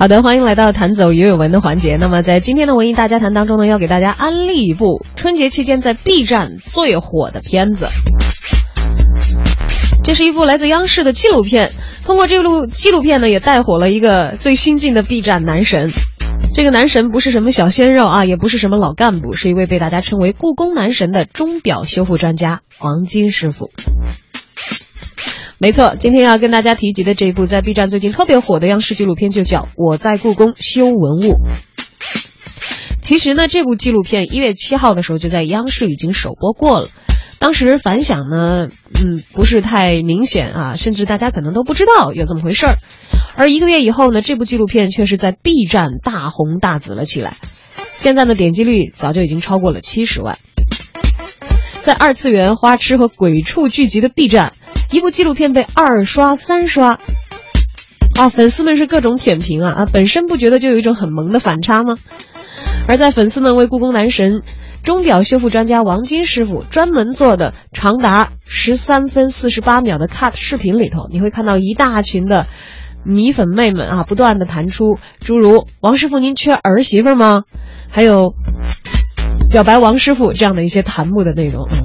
好的，欢迎来到弹走也有文的环节。那么在今天的文艺大家谈当中呢，要给大家安利一部春节期间在 B 站最火的片子。这是一部来自央视的纪录片，通过这部纪录片呢，也带火了一个最新晋的 B 站男神。这个男神不是什么小鲜肉啊，也不是什么老干部，是一位被大家称为“故宫男神”的钟表修复专家黄金师傅。没错，今天要跟大家提及的这一部在 B 站最近特别火的央视纪录片就叫《我在故宫修文物》。其实呢，这部纪录片一月七号的时候就在央视已经首播过了，当时反响呢，嗯，不是太明显啊，甚至大家可能都不知道有这么回事儿。而一个月以后呢，这部纪录片却是在 B 站大红大紫了起来，现在的点击率早就已经超过了七十万。在二次元花痴和鬼畜聚集的 B 站。一部纪录片被二刷三刷，啊，粉丝们是各种舔屏啊啊！本身不觉得就有一种很萌的反差吗？而在粉丝们为故宫男神、钟表修复专家王金师傅专门做的长达十三分四十八秒的 cut 视频里头，你会看到一大群的米粉妹们啊，不断的弹出诸如“王师傅您缺儿媳妇吗？”还有“表白王师傅”这样的一些弹幕的内容，嗯。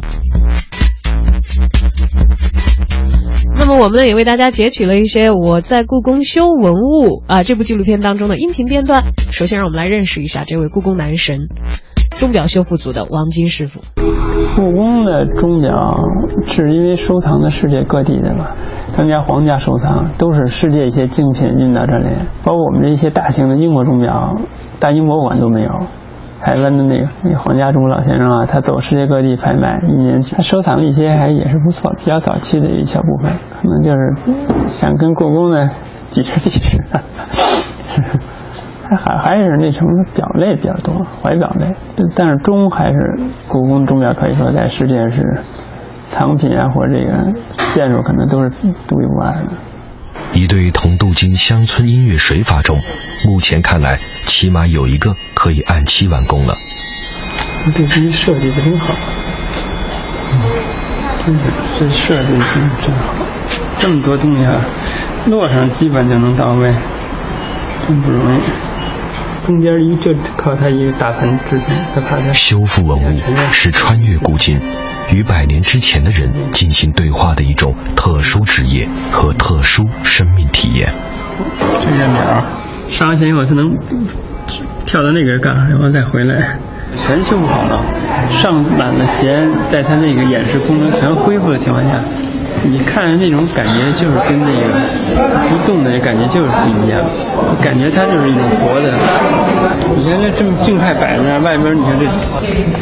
那么我们呢也为大家截取了一些我在故宫修文物啊这部纪录片当中的音频片段。首先让我们来认识一下这位故宫男神，钟表修复组的王金师傅。故宫的钟表是因为收藏的世界各地的嘛，咱家皇家收藏都是世界一些精品运到这里，包括我们的一些大型的英国钟表，大英博物馆都没有。台湾的那个那皇家钟老先生啊，他走世界各地拍卖，一年他收藏了一些还也是不错，比较早期的一小部分，可能就是想跟故宫的比试比试。还还还是那什么表类比较多，怀表类，但是钟还是故宫钟表可以说在世界是藏品啊，或者这个建筑可能都是独一无二的。一对铜镀金乡村音乐水法钟，目前看来起码有一个可以按期完工了。这机设计的真好，真是这设计真真好，这么多东西啊，落上基本就能到位，真不容易。中间一就靠它一个大盆支撑，它怕它。修复文物是穿越古今。与百年之前的人进行对话的一种特殊职业和特殊生命体验。这个鸟上完弦以后，它能跳到那个干，然后再回来，全修复好了。上满了弦，在它那个演示功能全恢复的情况下。你看那种感觉，就是跟那个不动的感觉就是不一样，感觉它就是一种活的。你看这这么静态摆在那，外边你看这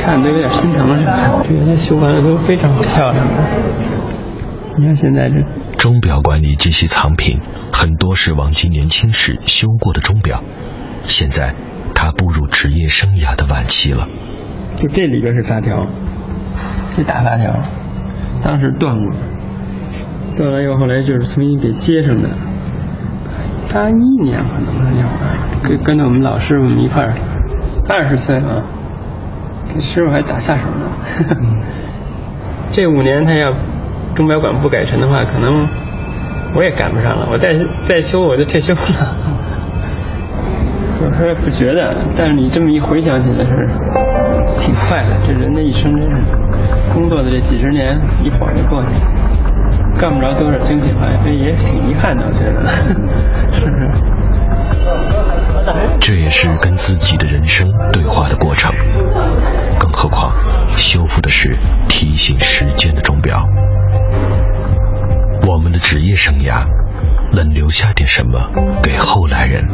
看都有点心疼似的。觉得它修完了都非常漂亮。你看现在这钟表馆里这些藏品，很多是王晶年轻时修过的钟表，现在他步入职业生涯的晚期了。就这里边是发条，这大发条，当时断过。断了以后，后来就是重新给接上的。八一年可能是那会儿，跟跟着我们老师傅们一块儿，二十岁啊，给师傅还打下手呢。这五年他要钟表馆不改成的话，可能我也赶不上了。我再再修我就退休了。我也不觉得，但是你这么一回想起来是挺快的。这人的一生真是工作的这几十年，一晃就过去了。干不着多少精品牌，这也挺遗憾的，我觉得，是 不是？这也是跟自己的人生对话的过程。更何况，修复的是提醒时间的钟表。我们的职业生涯，能留下点什么给后来人？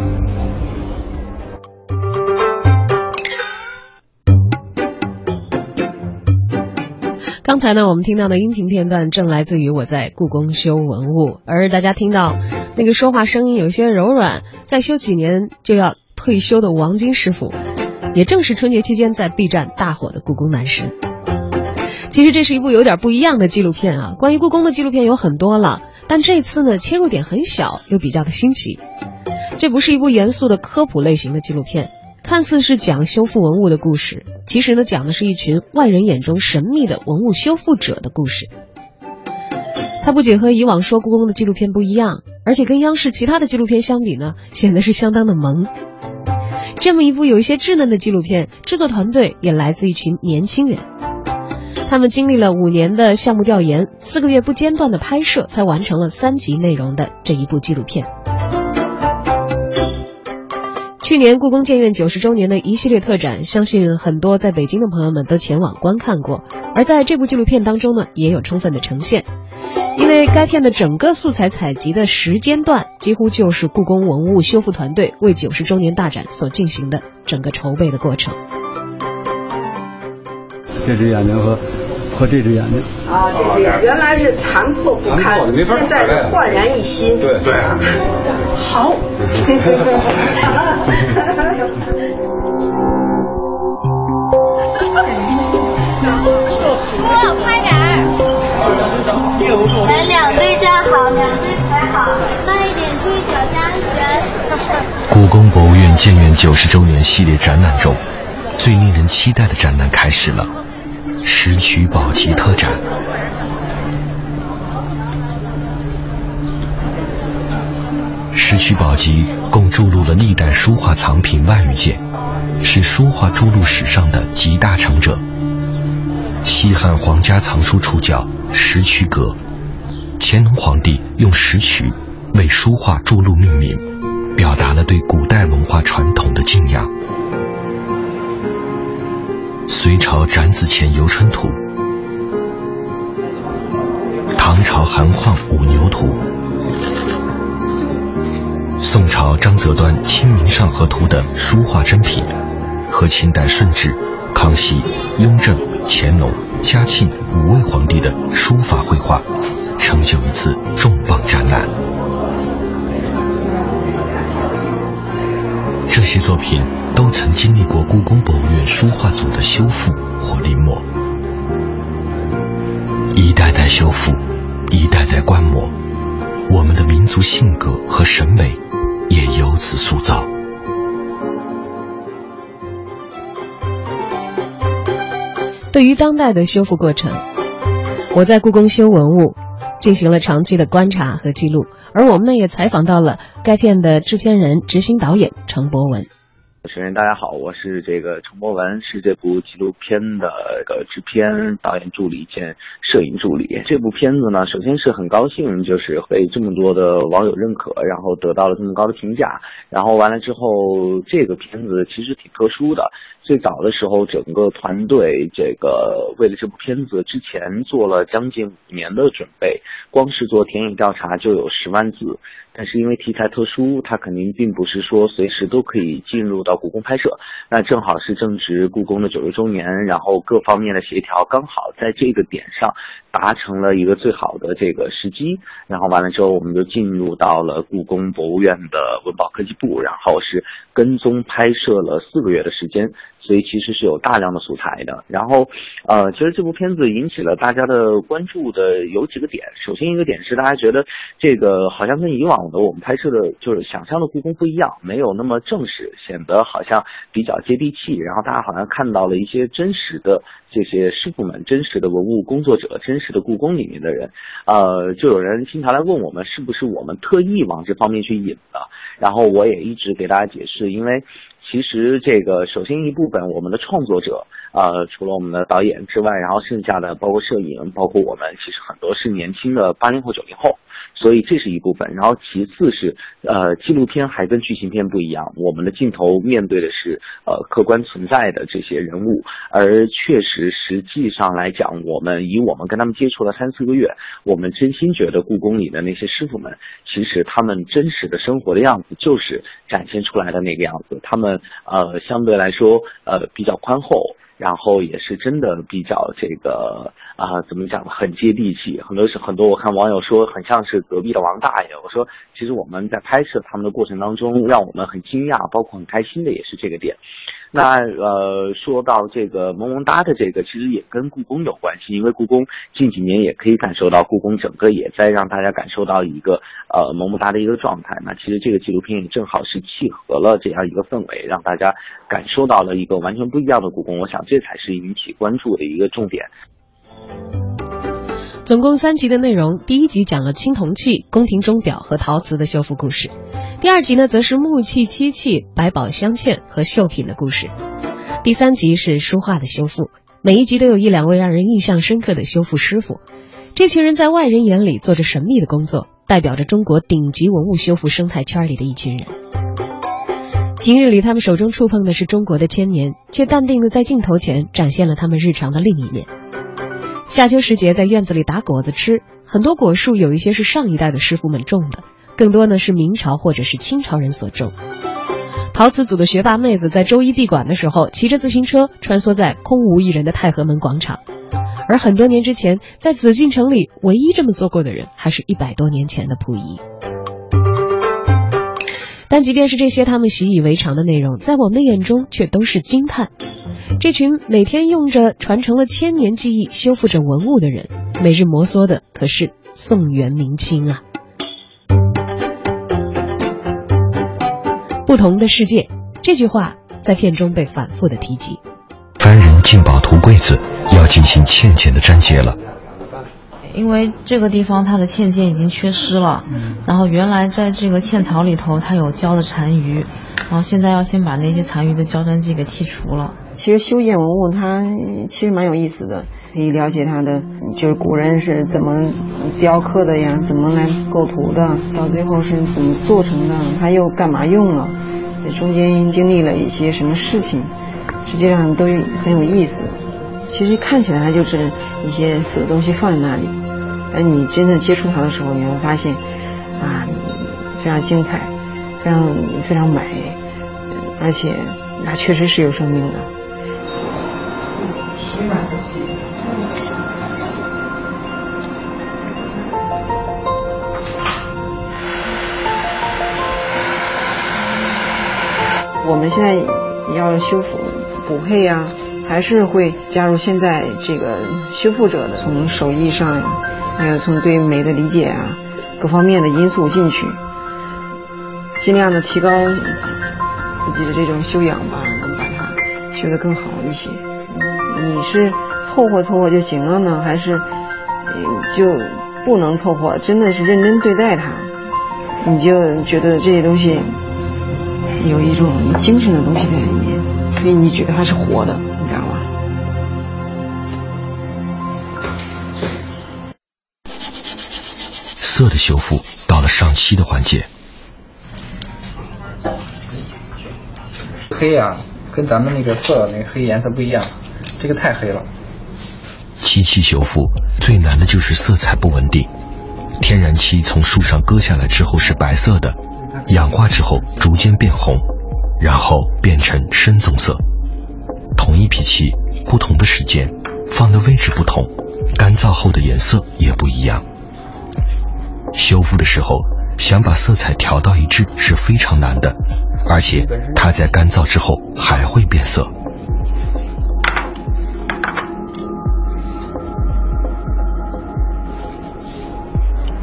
刚才呢，我们听到的音频片段正来自于我在故宫修文物，而大家听到那个说话声音有些柔软，再修几年就要退休的王金师傅，也正是春节期间在 B 站大火的故宫男神。其实这是一部有点不一样的纪录片啊，关于故宫的纪录片有很多了，但这次呢切入点很小，又比较的新奇。这不是一部严肃的科普类型的纪录片。看似是讲修复文物的故事，其实呢，讲的是一群外人眼中神秘的文物修复者的故事。它不仅和以往说故宫的纪录片不一样，而且跟央视其他的纪录片相比呢，显得是相当的萌。这么一部有一些稚嫩的纪录片，制作团队也来自一群年轻人。他们经历了五年的项目调研，四个月不间断的拍摄，才完成了三集内容的这一部纪录片。去年故宫建院九十周年的一系列特展，相信很多在北京的朋友们都前往观看过。而在这部纪录片当中呢，也有充分的呈现，因为该片的整个素材采集的时间段，几乎就是故宫文物修复团队为九十周年大展所进行的整个筹备的过程。这只眼睛和和这只眼睛啊，这只眼原来是残破不堪，现在是焕然一新。对对，好。叔，快点儿！来两队站好，两队排好，慢一点，注意脚下安全。故宫博物院建院九十周年系列展览中，最令人期待的展览开始了。石渠宝笈特展，石渠宝笈共注录了历代书画藏品万余件，是书画注录史上的集大成者。西汉皇家藏书处叫石渠阁，乾隆皇帝用石渠为书画注录命名，表达了对古代文化传统的敬仰。隋朝展子虔游春图，唐朝韩晃五牛图，宋朝张择端清明上河图等书画珍品，和清代顺治、康熙、雍正、乾隆、嘉庆五位皇帝的书法绘画，成就一次重磅展览。这些作品都曾经历过故宫博物院书画组的修复或临摹，一代代修复，一代代观摩，我们的民族性格和审美也由此塑造。对于当代的修复过程，我在故宫修文物。进行了长期的观察和记录，而我们呢也采访到了该片的制片人、执行导演陈博文。主持人大家好，我是这个陈博文，是这部纪录片的个制片、导演助理兼摄影助理。这部片子呢，首先是很高兴，就是被这么多的网友认可，然后得到了这么高的评价。然后完了之后，这个片子其实挺特殊的。最早的时候，整个团队这个为了这部片子之前做了将近五年的准备，光是做田野调查就有十万字。但是因为题材特殊，它肯定并不是说随时都可以进入到故宫拍摄。那正好是正值故宫的九十周年，然后各方面的协调刚好在这个点上达成了一个最好的这个时机。然后完了之后，我们就进入到了故宫博物院的文保科技部，然后是跟踪拍摄了四个月的时间。所以其实是有大量的素材的，然后，呃，其实这部片子引起了大家的关注的有几个点。首先一个点是大家觉得这个好像跟以往的我们拍摄的就是想象的故宫不一样，没有那么正式，显得好像比较接地气。然后大家好像看到了一些真实的这些师傅们、真实的文物工作者、真实的故宫里面的人。呃，就有人经常来问我们，是不是我们特意往这方面去引的？然后我也一直给大家解释，因为。其实这个首先一部分我们的创作者，呃，除了我们的导演之外，然后剩下的包括摄影，包括我们，其实很多是年轻的八零后、九零后。所以这是一部分，然后其次是，呃，纪录片还跟剧情片不一样，我们的镜头面对的是呃客观存在的这些人物，而确实实际上来讲，我们以我们跟他们接触了三四个月，我们真心觉得故宫里的那些师傅们，其实他们真实的生活的样子就是展现出来的那个样子，他们呃相对来说呃比较宽厚。然后也是真的比较这个啊，怎么讲呢很接地气。很多是很多，我看网友说很像是隔壁的王大爷。我说，其实我们在拍摄他们的过程当中，让我们很惊讶，包括很开心的也是这个点。那呃，说到这个萌萌哒的这个，其实也跟故宫有关系，因为故宫近几年也可以感受到，故宫整个也在让大家感受到一个呃萌萌哒的一个状态。那其实这个纪录片也正好是契合了这样一个氛围，让大家感受到了一个完全不一样的故宫。我想这才是引起关注的一个重点。总共三集的内容，第一集讲了青铜器、宫廷钟表和陶瓷的修复故事，第二集呢则是木器、漆器、百宝镶嵌和绣品的故事，第三集是书画的修复。每一集都有一两位让人印象深刻的修复师傅，这群人在外人眼里做着神秘的工作，代表着中国顶级文物修复生态圈里的一群人。平日里，他们手中触碰的是中国的千年，却淡定的在镜头前展现了他们日常的另一面。夏秋时节，在院子里打果子吃，很多果树有一些是上一代的师傅们种的，更多呢是明朝或者是清朝人所种。陶瓷组的学霸妹子在周一闭馆的时候，骑着自行车穿梭在空无一人的太和门广场，而很多年之前，在紫禁城里唯一这么做过的人，还是一百多年前的溥仪。但即便是这些他们习以为常的内容，在我们的眼中却都是惊叹。这群每天用着传承了千年技艺修复着文物的人，每日摩挲的可是宋元明清啊！不同的世界，这句话在片中被反复的提及。凡人进宝图柜子要进行嵌件的粘接了。因为这个地方它的嵌件已经缺失了，然后原来在这个嵌槽里头它有胶的残余，然后现在要先把那些残余的胶粘剂给剔除了。其实修建文物它其实蛮有意思的，可以了解它的就是古人是怎么雕刻的呀，怎么来构图的，到最后是怎么做成的，它又干嘛用了，中间经历了一些什么事情，实际上都很有意思。其实看起来它就是一些死的东西放在那里。而你真正接触它的时候，你会发现，啊，非常精彩，非常非常美，而且它确实是有生命的。我们现在要修复补配呀，还是会加入现在这个修复者的从手艺上呀。还有从对美的理解啊，各方面的因素进去，尽量的提高自己的这种修养吧，能把它修得更好一些。你是凑合凑合就行了呢，还是就不能凑合？真的是认真对待它，你就觉得这些东西有一种精神的东西在里面，所以你觉得它是活的，你知道吗？色的修复到了上漆的环节。黑呀，跟咱们那个色那个黑颜色不一样，这个太黑了。漆器修复最难的就是色彩不稳定。天然漆从树上割下来之后是白色的，氧化之后逐渐变红，然后变成深棕色。同一批漆，不同的时间，放的位置不同，干燥后的颜色也不一样。修复的时候，想把色彩调到一致是非常难的，而且它在干燥之后还会变色。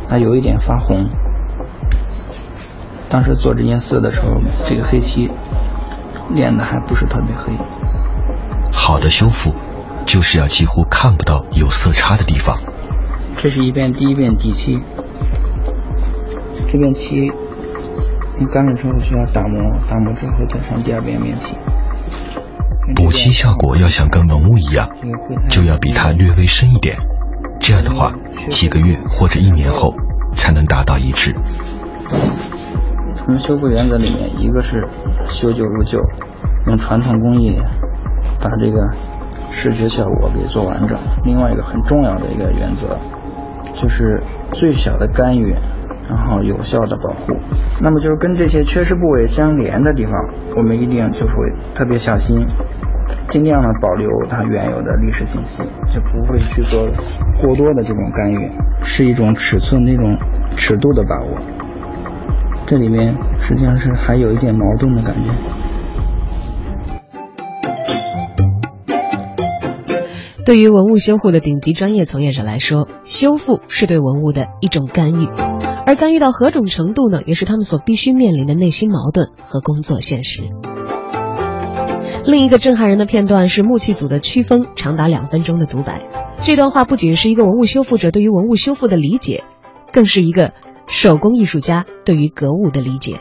它有一点发红。当时做这件事的时候，这个黑漆练的还不是特别黑。好的修复，就是要几乎看不到有色差的地方。这是一遍第一遍底漆。这边漆你干了之后需要打磨，打磨之后再上第二遍面漆。补漆效果要想跟文物一样，就要比它略微深一点。这样的话，几个月或者一年后才能达到一致。从修复原则里面，一个是修旧如旧，用传统工艺把这个视觉效果给做完整。另外一个很重要的一个原则，就是最小的干预。然后有效的保护，那么就是跟这些缺失部位相连的地方，我们一定就会特别小心，尽量的保留它原有的历史信息，就不会去做过多的这种干预，是一种尺寸那种尺度的把握。这里面实际上是还有一点矛盾的感觉。对于文物修护的顶级专业从业者来说，修复是对文物的一种干预。而干预到何种程度呢？也是他们所必须面临的内心矛盾和工作现实。另一个震撼人的片段是木器组的曲风长达两分钟的独白，这段话不仅是一个文物修复者对于文物修复的理解，更是一个手工艺术家对于格物的理解。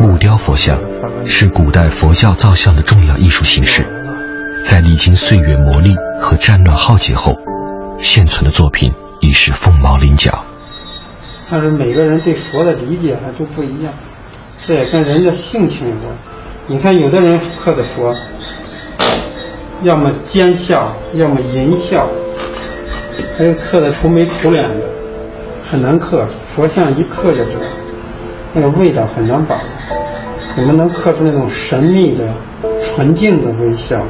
木雕佛像是古代佛教造像的重要艺术形式，在历经岁月磨砺和战乱浩劫后，现存的作品已是凤毛麟角。但是每个人对佛的理解还都不一样，这也跟人的性情有关。你看，有的人刻的佛，要么奸笑，要么淫笑，还有刻的愁眉苦脸的，很难刻。佛像一刻就知道。那个味道很难把握，我们能刻出那种神秘的、纯净的微笑？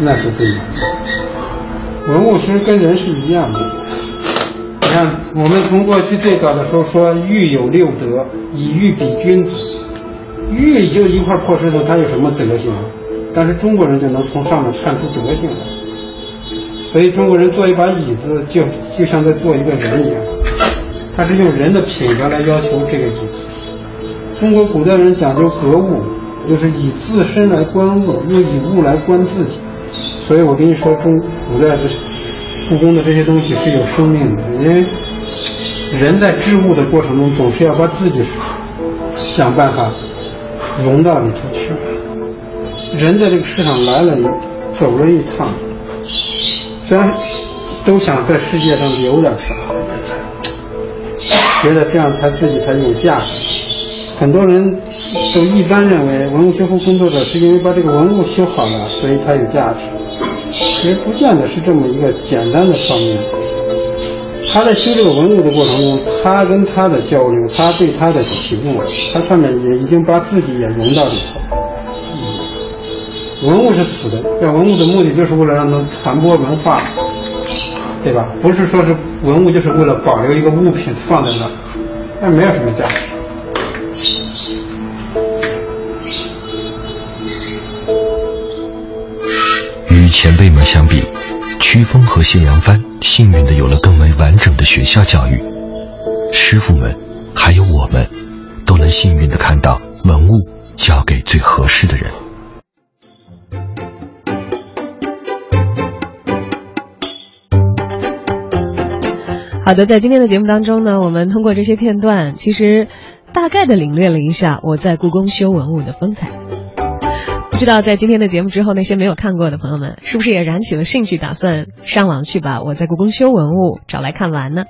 那是最难的。文物其实跟人是一样的。你看，我们从过去最早的时候说“玉有六德，以玉比君子”，玉就一块破石头，它有什么德行？但是中国人就能从上面看出德性来。所以中国人做一把椅子，就就像在做一个人一样，他是用人的品格来要求这个椅子。中国古代人讲究格物，就是以自身来观物，又以物来观自己。所以我跟你说，中古代的故宫的这些东西是有生命的，因为人在织物的过程中，总是要把自己想办法融到里头去。人在这个世上来了，走了一趟，虽然都想在世界上留点啥，觉得这样才自己才有价值。很多人都一般认为，文物修复工作者是因为把这个文物修好了，所以它有价值。其实不见得是这么一个简单的方面。他在修这个文物的过程中，他跟他的交流，他对他的体悟，他上面也已经把自己也融到里头。文物是死的，这文物的目的就是为了让它传播文化，对吧？不是说是文物就是为了保留一个物品放在那，那没有什么价值。与前辈们相比，曲峰和谢阳帆幸运的有了更为完整的学校教育，师傅们，还有我们，都能幸运的看到文物交给最合适的人。好的，在今天的节目当中呢，我们通过这些片段，其实大概的领略了一下我在故宫修文物的风采。不知道在今天的节目之后，那些没有看过的朋友们，是不是也燃起了兴趣，打算上网去把我在故宫修文物找来看完呢？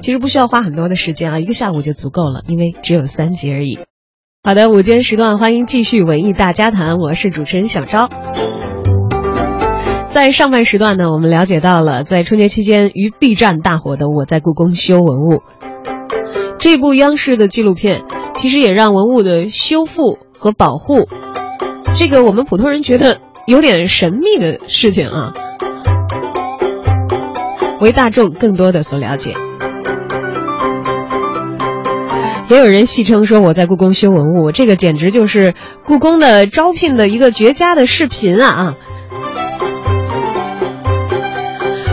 其实不需要花很多的时间啊，一个下午就足够了，因为只有三集而已。好的，午间时段，欢迎继续文艺大家谈，我是主持人小昭。在上半时段呢，我们了解到了在春节期间于 B 站大火的《我在故宫修文物》这部央视的纪录片，其实也让文物的修复和保护，这个我们普通人觉得有点神秘的事情啊，为大众更多的所了解。也有人戏称说我在故宫修文物，这个简直就是故宫的招聘的一个绝佳的视频啊啊！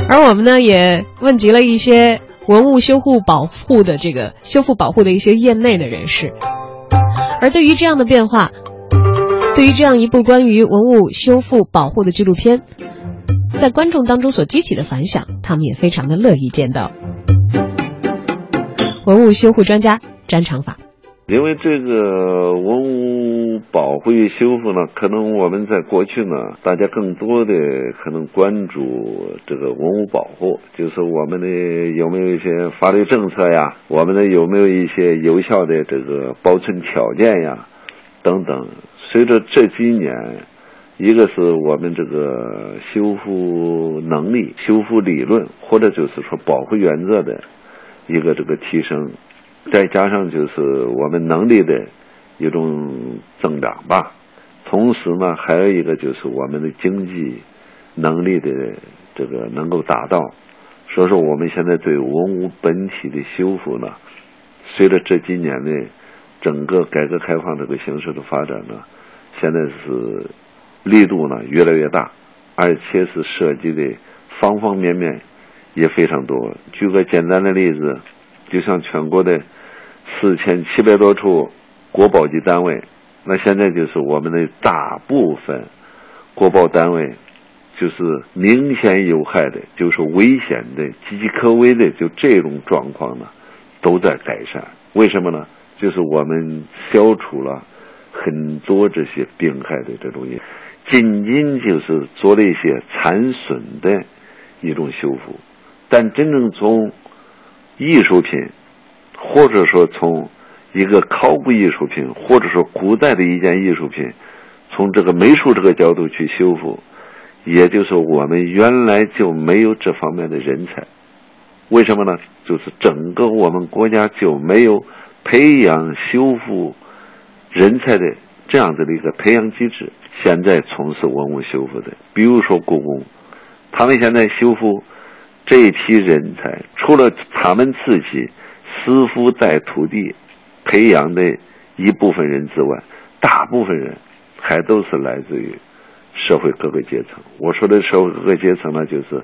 而我们呢，也问及了一些文物修复保护的这个修复保护的一些业内的人士，而对于这样的变化，对于这样一部关于文物修复保护的纪录片，在观众当中所激起的反响，他们也非常的乐意见到。文物修护专家詹长法。因为这个文物保护与修复呢，可能我们在过去呢，大家更多的可能关注这个文物保护，就是我们的有没有一些法律政策呀，我们的有没有一些有效的这个保存条件呀，等等。随着这几年，一个是我们这个修复能力、修复理论，或者就是说保护原则的一个这个提升。再加上就是我们能力的一种增长吧，同时呢，还有一个就是我们的经济能力的这个能够达到，所以说我们现在对文物本体的修复呢，随着这几年的整个改革开放这个形势的发展呢，现在是力度呢越来越大，而且是涉及的方方面面也非常多。举个简单的例子。就像全国的四千七百多处国保级单位，那现在就是我们的大部分国保单位，就是明显有害的，就是危险的、岌岌可危的，就这种状况呢，都在改善。为什么呢？就是我们消除了很多这些病害的这种，仅仅就是做了一些残损的一种修复，但真正从艺术品，或者说从一个考古艺术品，或者说古代的一件艺术品，从这个美术这个角度去修复，也就是我们原来就没有这方面的人才。为什么呢？就是整个我们国家就没有培养修复人才的这样子的一个培养机制。现在从事文物修复的，比如说故宫，他们现在修复这一批人才，除了他们自己师傅带徒弟。培养的一部分人之外，大部分人还都是来自于社会各个阶层。我说的社会各个阶层呢，就是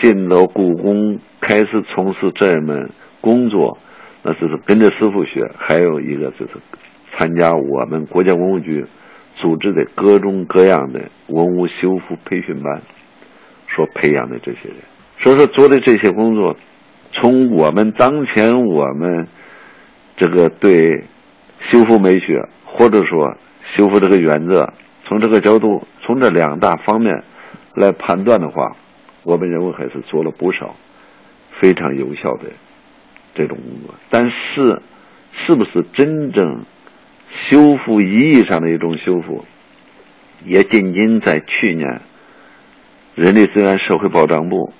进到故宫开始从事这一门工作，那就是跟着师傅学；还有一个就是参加我们国家文物局组织的各种各样的文物修复培训班所培养的这些人。所以说，做的这些工作，从我们当前我们。这个对修复美学，或者说修复这个原则，从这个角度，从这两大方面来判断的话，我们认为还是做了不少非常有效的这种工作。但是，是不是真正修复意义上的一种修复，也仅仅在去年，人力资源社会保障部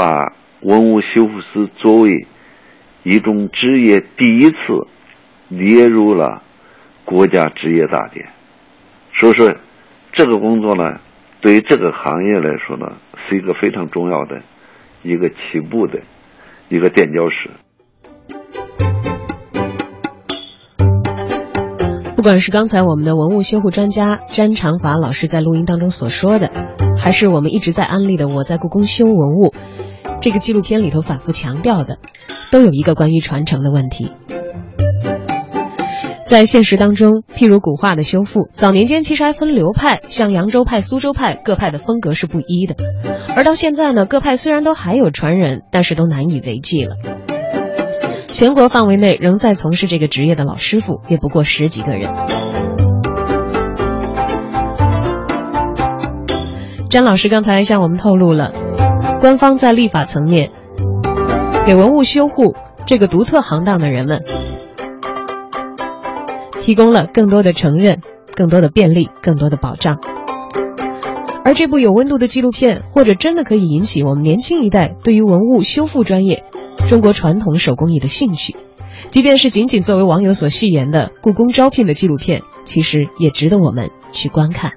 把文物修复师作为。一种职业第一次列入了国家职业大典，所以说这个工作呢，对于这个行业来说呢，是一个非常重要的一个起步的一个垫脚石。不管是刚才我们的文物修复专家詹长法老师在录音当中所说的，还是我们一直在安利的《我在故宫修文物》这个纪录片里头反复强调的。都有一个关于传承的问题，在现实当中，譬如古画的修复，早年间其实还分流派，像扬州派、苏州派，各派的风格是不一的。而到现在呢，各派虽然都还有传人，但是都难以为继了。全国范围内仍在从事这个职业的老师傅也不过十几个人。詹老师刚才向我们透露了，官方在立法层面。给文物修护这个独特行当的人们提供了更多的承认、更多的便利、更多的保障。而这部有温度的纪录片，或者真的可以引起我们年轻一代对于文物修复专业、中国传统手工艺的兴趣。即便是仅仅作为网友所戏言的故宫招聘的纪录片，其实也值得我们去观看。